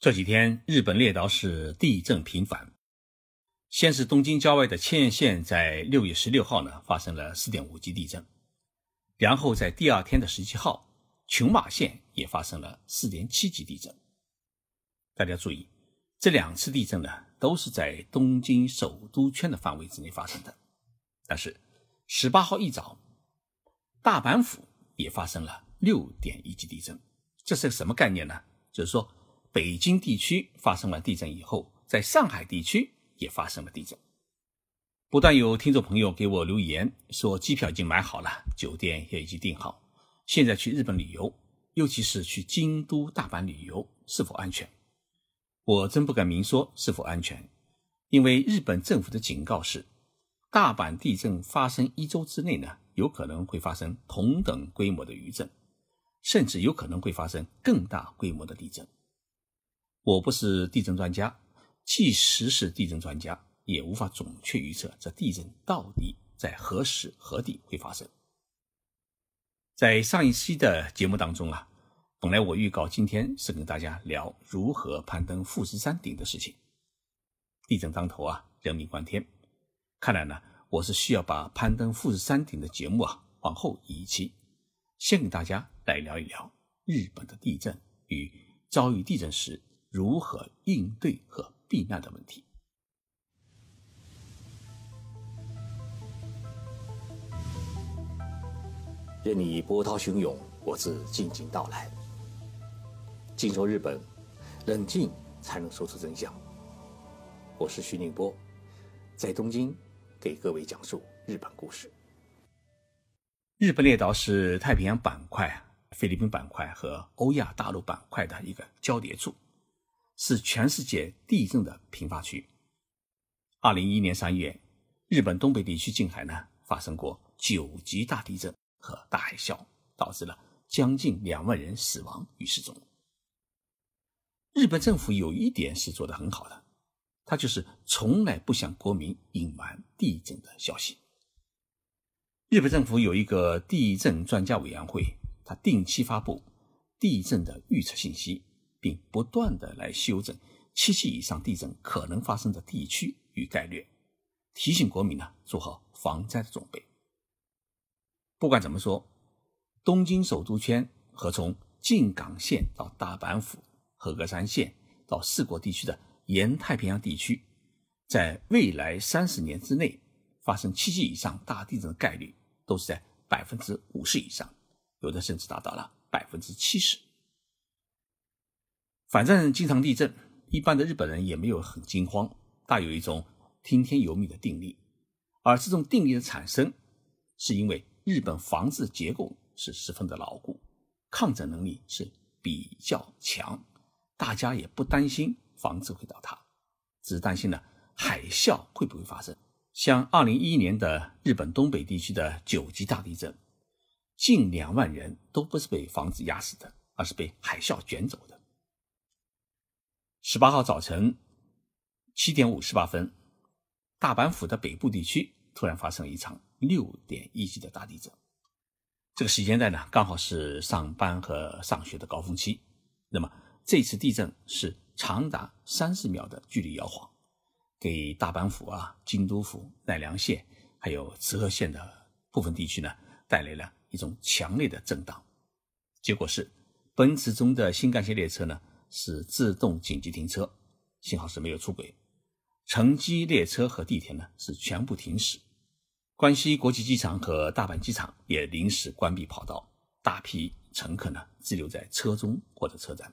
这几天，日本列岛市地震频繁。先是东京郊外的千叶县在六月十六号呢发生了四点五级地震，然后在第二天的十七号，群马县也发生了四点七级地震。大家注意，这两次地震呢都是在东京首都圈的范围之内发生的。但是十八号一早，大阪府也发生了六点一级地震，这是个什么概念呢？就是说。北京地区发生了地震以后，在上海地区也发生了地震。不断有听众朋友给我留言说，机票已经买好了，酒店也已经订好，现在去日本旅游，尤其是去京都、大阪旅游，是否安全？我真不敢明说是否安全，因为日本政府的警告是，大阪地震发生一周之内呢，有可能会发生同等规模的余震，甚至有可能会发生更大规模的地震。我不是地震专家，即使是地震专家，也无法准确预测这地震到底在何时何地会发生。在上一期的节目当中啊，本来我预告今天是跟大家聊如何攀登富士山顶的事情。地震当头啊，人命关天，看来呢，我是需要把攀登富士山顶的节目啊往后移一期，先给大家来聊一聊日本的地震与遭遇地震时。如何应对和避难的问题？任你波涛汹涌，我自静静到来。静说日本，冷静才能说出真相。我是徐宁波，在东京给各位讲述日本故事。日本列岛是太平洋板块、菲律宾板块和欧亚大陆板块的一个交叠处。是全世界地震的频发区。二零一一年三月，日本东北地区近海呢发生过九级大地震和大海啸，导致了将近两万人死亡与失踪。日本政府有一点是做得很好的，他就是从来不向国民隐瞒地震的消息。日本政府有一个地震专家委员会，他定期发布地震的预测信息。并不断的来修正七级以上地震可能发生的地区与概率，提醒国民呢做好防灾的准备。不管怎么说，东京首都圈和从静冈县到大阪府、和歌山县到四国地区的沿太平洋地区，在未来三十年之内发生七级以上大地震的概率都是在百分之五十以上，有的甚至达到了百分之七十。反正经常地震，一般的日本人也没有很惊慌，大有一种听天由命的定力。而这种定力的产生，是因为日本房子结构是十分的牢固，抗震能力是比较强，大家也不担心房子会倒塌，只是担心呢海啸会不会发生。像二零一一年的日本东北地区的九级大地震，近两万人都不是被房子压死的，而是被海啸卷走的。十八号早晨七点五十八分，大阪府的北部地区突然发生了一场六点一级的大地震。这个时间段呢，刚好是上班和上学的高峰期。那么这次地震是长达三十秒的距离摇晃，给大阪府啊、京都府、奈良县还有滋贺县的部分地区呢，带来了一种强烈的震荡。结果是，奔驰中的新干线列车呢。是自动紧急停车，幸好是没有出轨。乘机列车和地铁呢是全部停驶，关西国际机场和大阪机场也临时关闭跑道，大批乘客呢滞留在车中或者车站。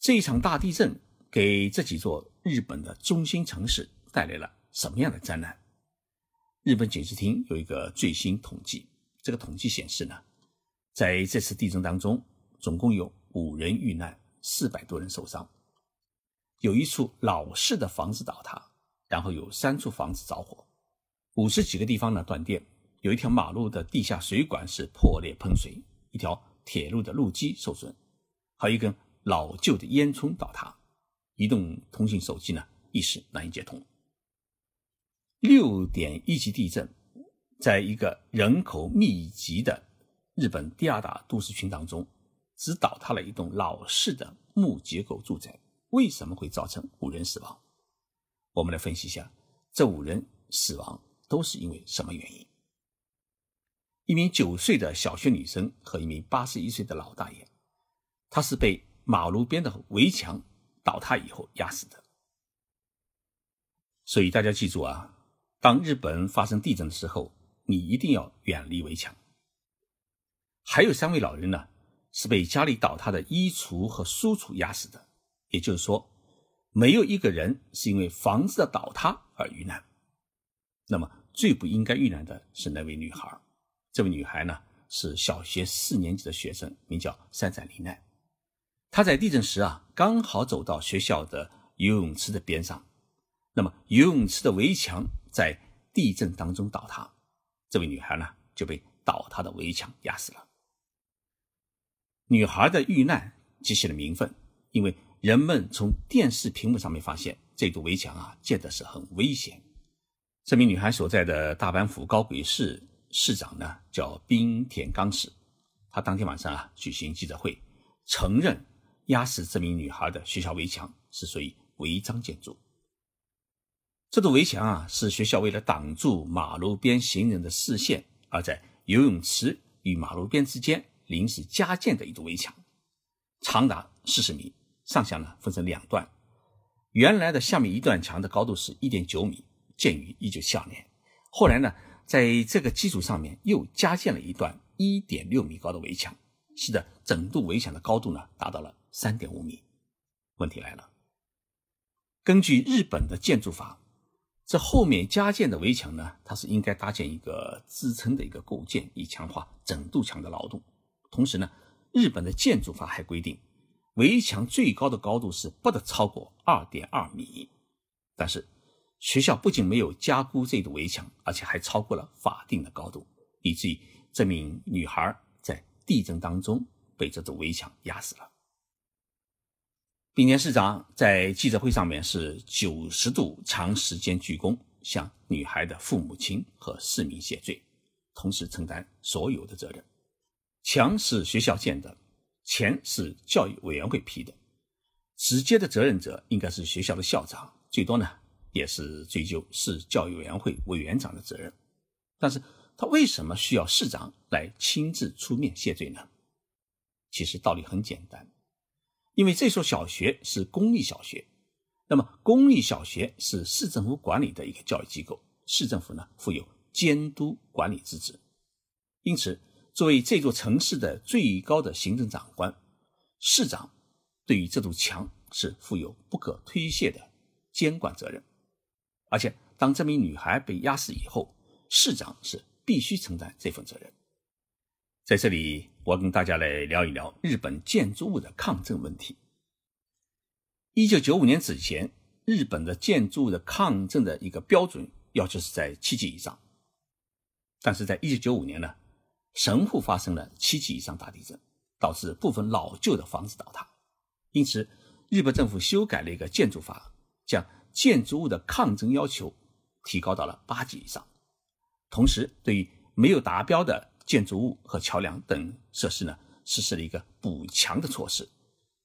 这一场大地震给这几座日本的中心城市带来了什么样的灾难？日本警视厅有一个最新统计，这个统计显示呢，在这次地震当中，总共有。五人遇难，四百多人受伤。有一处老式的房子倒塌，然后有三处房子着火，五十几个地方呢断电，有一条马路的地下水管是破裂喷水，一条铁路的路基受损，还有一根老旧的烟囱倒塌，移动通信手机呢一时难以接通。六点一级地震，在一个人口密集的日本第二大都市群当中。只倒塌了一栋老式的木结构住宅，为什么会造成五人死亡？我们来分析一下，这五人死亡都是因为什么原因？一名九岁的小学女生和一名八十一岁的老大爷，他是被马路边的围墙倒塌以后压死的。所以大家记住啊，当日本发生地震的时候，你一定要远离围墙。还有三位老人呢，是被家里倒塌的衣橱和书橱压死的。也就是说，没有一个人是因为房子的倒塌而遇难。那么最不应该遇难的是那位女孩。这位女孩呢，是小学四年级的学生，名叫山仔丽奈。她在地震时啊，刚好走到学校的游泳池的边上。那么游泳池的围墙在地震当中倒塌，这位女孩呢就被倒塌的围墙压死了。女孩的遇难激起了民愤，因为人们从电视屏幕上面发现这堵围墙啊建的是很危险。这名女孩所在的大阪府高轨市市长呢叫滨田刚史，他当天晚上啊举行记者会，承认压死这名女孩的学校围墙是属于违章建筑。这堵围墙啊，是学校为了挡住马路边行人的视线，而在游泳池与马路边之间临时加建的一堵围墙，长达四十米，上下呢分成两段。原来的下面一段墙的高度是一点九米，建于一九七二年。后来呢，在这个基础上面又加建了一段一点六米高的围墙，使得整堵围墙的高度呢达到了三点五米。问题来了，根据日本的建筑法。这后面加建的围墙呢，它是应该搭建一个支撑的一个构件，以强化整堵墙的劳动。同时呢，日本的建筑法还规定，围墙最高的高度是不得超过二点二米。但是学校不仅没有加固这堵围墙，而且还超过了法定的高度，以至于这名女孩在地震当中被这堵围墙压死了。滨田市长在记者会上面是九十度长时间鞠躬，向女孩的父母亲和市民谢罪，同时承担所有的责任。墙是学校建的，钱是教育委员会批的，直接的责任者应该是学校的校长，最多呢也是追究市教育委员会委员长的责任。但是他为什么需要市长来亲自出面谢罪呢？其实道理很简单。因为这所小学是公立小学，那么公立小学是市政府管理的一个教育机构，市政府呢负有监督管理之职，因此作为这座城市的最高的行政长官，市长对于这堵墙是负有不可推卸的监管责任，而且当这名女孩被压死以后，市长是必须承担这份责任。在这里，我跟大家来聊一聊日本建筑物的抗震问题。一九九五年之前，日本的建筑物的抗震的一个标准要求是在七级以上。但是在一九九五年呢，神户发生了七级以上大地震，导致部分老旧的房子倒塌，因此日本政府修改了一个建筑法，将建筑物的抗震要求提高到了八级以上，同时对于没有达标的。建筑物和桥梁等设施呢，实施了一个补强的措施。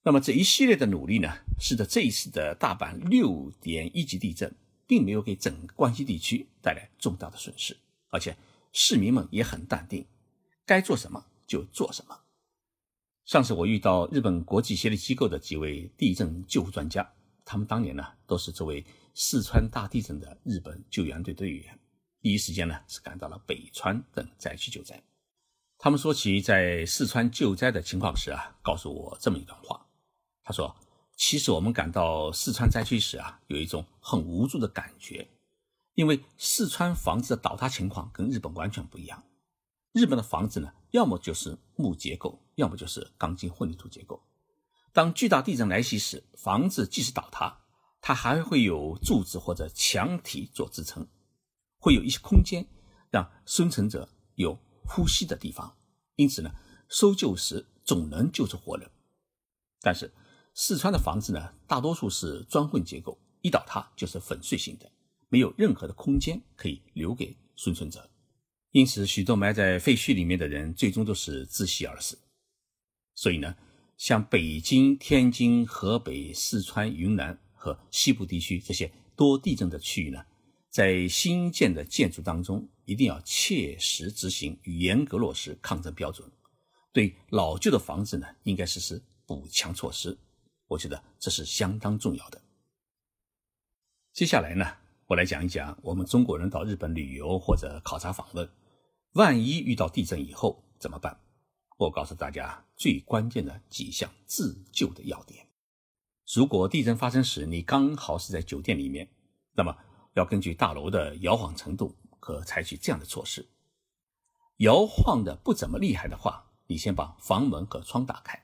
那么这一系列的努力呢，使得这一次的大阪六点一级地震并没有给整个关西地区带来重大的损失，而且市民们也很淡定，该做什么就做什么。上次我遇到日本国际协力机构的几位地震救护专家，他们当年呢都是作为四川大地震的日本救援队队员，第一时间呢是赶到了北川等灾区救灾。他们说起在四川救灾的情况时啊，告诉我这么一段话。他说：“其实我们赶到四川灾区时啊，有一种很无助的感觉，因为四川房子的倒塌情况跟日本完全不一样。日本的房子呢，要么就是木结构，要么就是钢筋混凝土结构。当巨大地震来袭时，房子即使倒塌，它还会有柱子或者墙体做支撑，会有一些空间让生存者有。”呼吸的地方，因此呢，搜救时总能救出活人。但是四川的房子呢，大多数是砖混结构，一倒塌就是粉碎性的，没有任何的空间可以留给生存者。因此，许多埋在废墟里面的人最终都是窒息而死。所以呢，像北京、天津、河北、四川、云南和西部地区这些多地震的区域呢，在新建的建筑当中，一定要切实执行与严格落实抗震标准。对老旧的房子呢，应该实施补强措施。我觉得这是相当重要的。接下来呢，我来讲一讲我们中国人到日本旅游或者考察访问，万一遇到地震以后怎么办？我告诉大家最关键的几项自救的要点。如果地震发生时你刚好是在酒店里面，那么要根据大楼的摇晃程度，可采取这样的措施：摇晃的不怎么厉害的话，你先把房门和窗打开，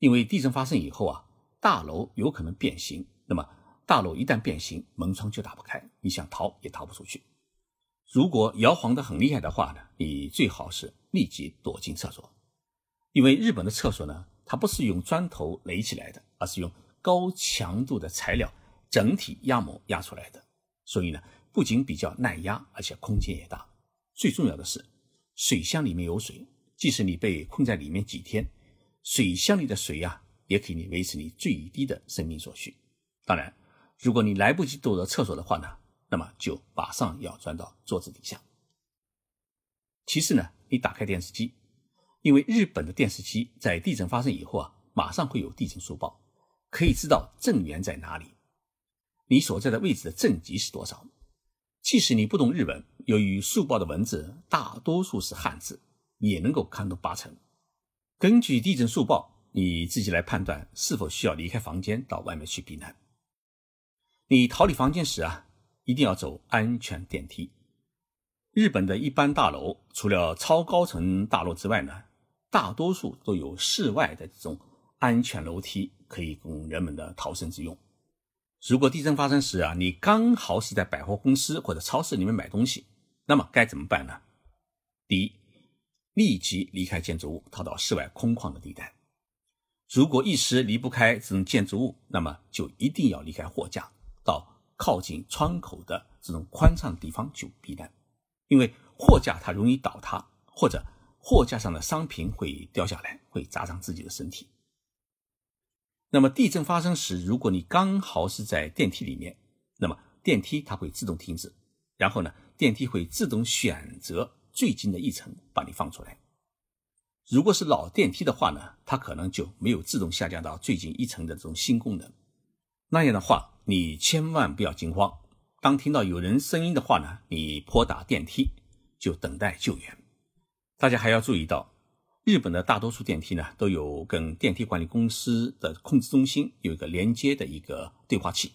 因为地震发生以后啊，大楼有可能变形。那么大楼一旦变形，门窗就打不开，你想逃也逃不出去。如果摇晃的很厉害的话呢，你最好是立即躲进厕所。因为日本的厕所呢，它不是用砖头垒起来的，而是用高强度的材料整体压模压出来的，所以呢，不仅比较耐压，而且空间也大。最重要的是，水箱里面有水，即使你被困在里面几天，水箱里的水呀，也可以维持你最低的生命所需。当然，如果你来不及躲到厕所的话呢，那么就马上要钻到桌子底下。其次呢，你打开电视机。因为日本的电视机在地震发生以后啊，马上会有地震速报，可以知道震源在哪里，你所在的位置的震级是多少。即使你不懂日文，由于速报的文字大多数是汉字，也能够看懂八成。根据地震速报，你自己来判断是否需要离开房间到外面去避难。你逃离房间时啊，一定要走安全电梯。日本的一般大楼，除了超高层大楼之外呢？大多数都有室外的这种安全楼梯，可以供人们的逃生之用。如果地震发生时啊，你刚好是在百货公司或者超市里面买东西，那么该怎么办呢？第一，立即离开建筑物，逃到室外空旷的地带。如果一时离不开这种建筑物，那么就一定要离开货架，到靠近窗口的这种宽敞的地方就避难，因为货架它容易倒塌或者。货架上的商品会掉下来，会砸伤自己的身体。那么地震发生时，如果你刚好是在电梯里面，那么电梯它会自动停止，然后呢，电梯会自动选择最近的一层把你放出来。如果是老电梯的话呢，它可能就没有自动下降到最近一层的这种新功能。那样的话，你千万不要惊慌。当听到有人声音的话呢，你拨打电梯，就等待救援。大家还要注意到，日本的大多数电梯呢都有跟电梯管理公司的控制中心有一个连接的一个对话器。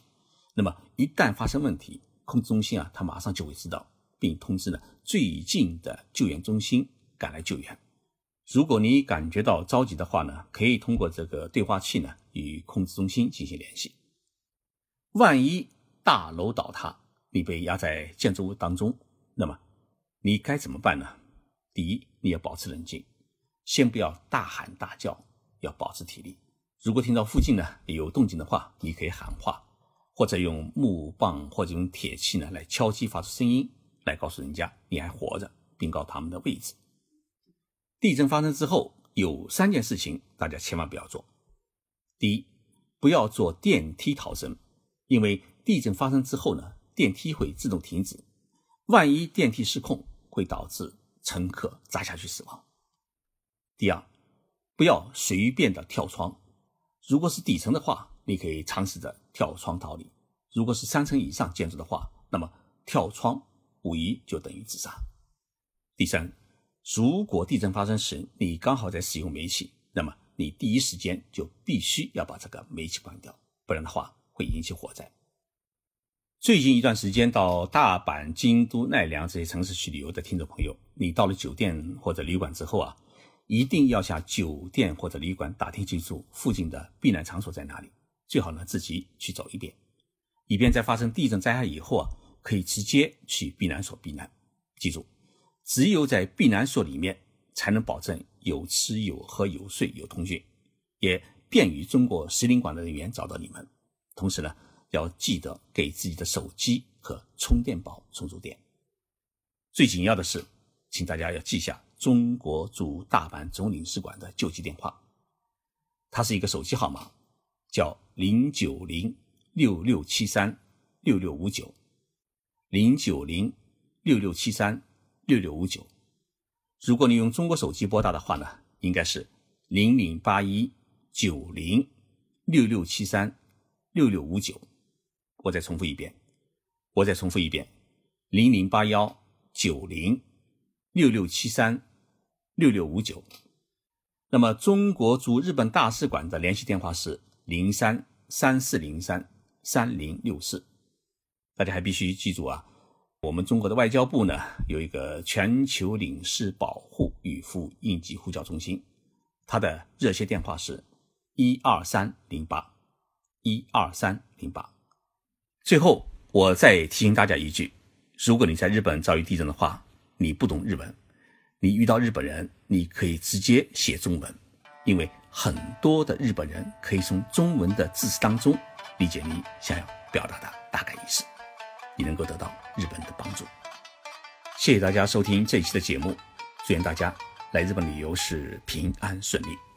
那么一旦发生问题，控制中心啊，它马上就会知道，并通知呢最近的救援中心赶来救援。如果你感觉到着急的话呢，可以通过这个对话器呢与控制中心进行联系。万一大楼倒塌，你被压在建筑物当中，那么你该怎么办呢？第一，你要保持冷静，先不要大喊大叫，要保持体力。如果听到附近呢有动静的话，你可以喊话，或者用木棒或者用铁器呢来敲击，发出声音来告诉人家你还活着，并告他们的位置。地震发生之后，有三件事情大家千万不要做。第一，不要坐电梯逃生，因为地震发生之后呢，电梯会自动停止，万一电梯失控，会导致。乘客砸下去死亡。第二，不要随便的跳窗。如果是底层的话，你可以尝试着跳窗逃离；如果是三层以上建筑的话，那么跳窗无疑就等于自杀。第三，如果地震发生时你刚好在使用煤气，那么你第一时间就必须要把这个煤气关掉，不然的话会引起火灾。最近一段时间到大阪、京都、奈良这些城市去旅游的听众朋友，你到了酒店或者旅馆之后啊，一定要向酒店或者旅馆打听清楚附近的避难场所在哪里，最好呢自己去走一遍，以便在发生地震灾害以后啊，可以直接去避难所避难。记住，只有在避难所里面才能保证有吃有喝有睡有通讯，也便于中国使领馆的人员找到你们。同时呢。要记得给自己的手机和充电宝充足电。最紧要的是，请大家要记下中国驻大阪总领事馆的救济电话。它是一个手机号码，叫零九零六六七三六六五九，零九零六六七三六六五九。如果你用中国手机拨打的话呢，应该是零零八一九零六六七三六六五九。我再重复一遍，我再重复一遍，零零八幺九零六六七三六六五九。那么，中国驻日本大使馆的联系电话是零三三四零三三零六四。大家还必须记住啊。我们中国的外交部呢，有一个全球领事保护与服务应急呼叫中心，它的热线电话是一二三零八一二三零八。最后，我再提醒大家一句：如果你在日本遭遇地震的话，你不懂日文，你遇到日本人，你可以直接写中文，因为很多的日本人可以从中文的字词当中理解你想要表达的大概意思。你能够得到日本的帮助。谢谢大家收听这一期的节目，祝愿大家来日本旅游时平安顺利。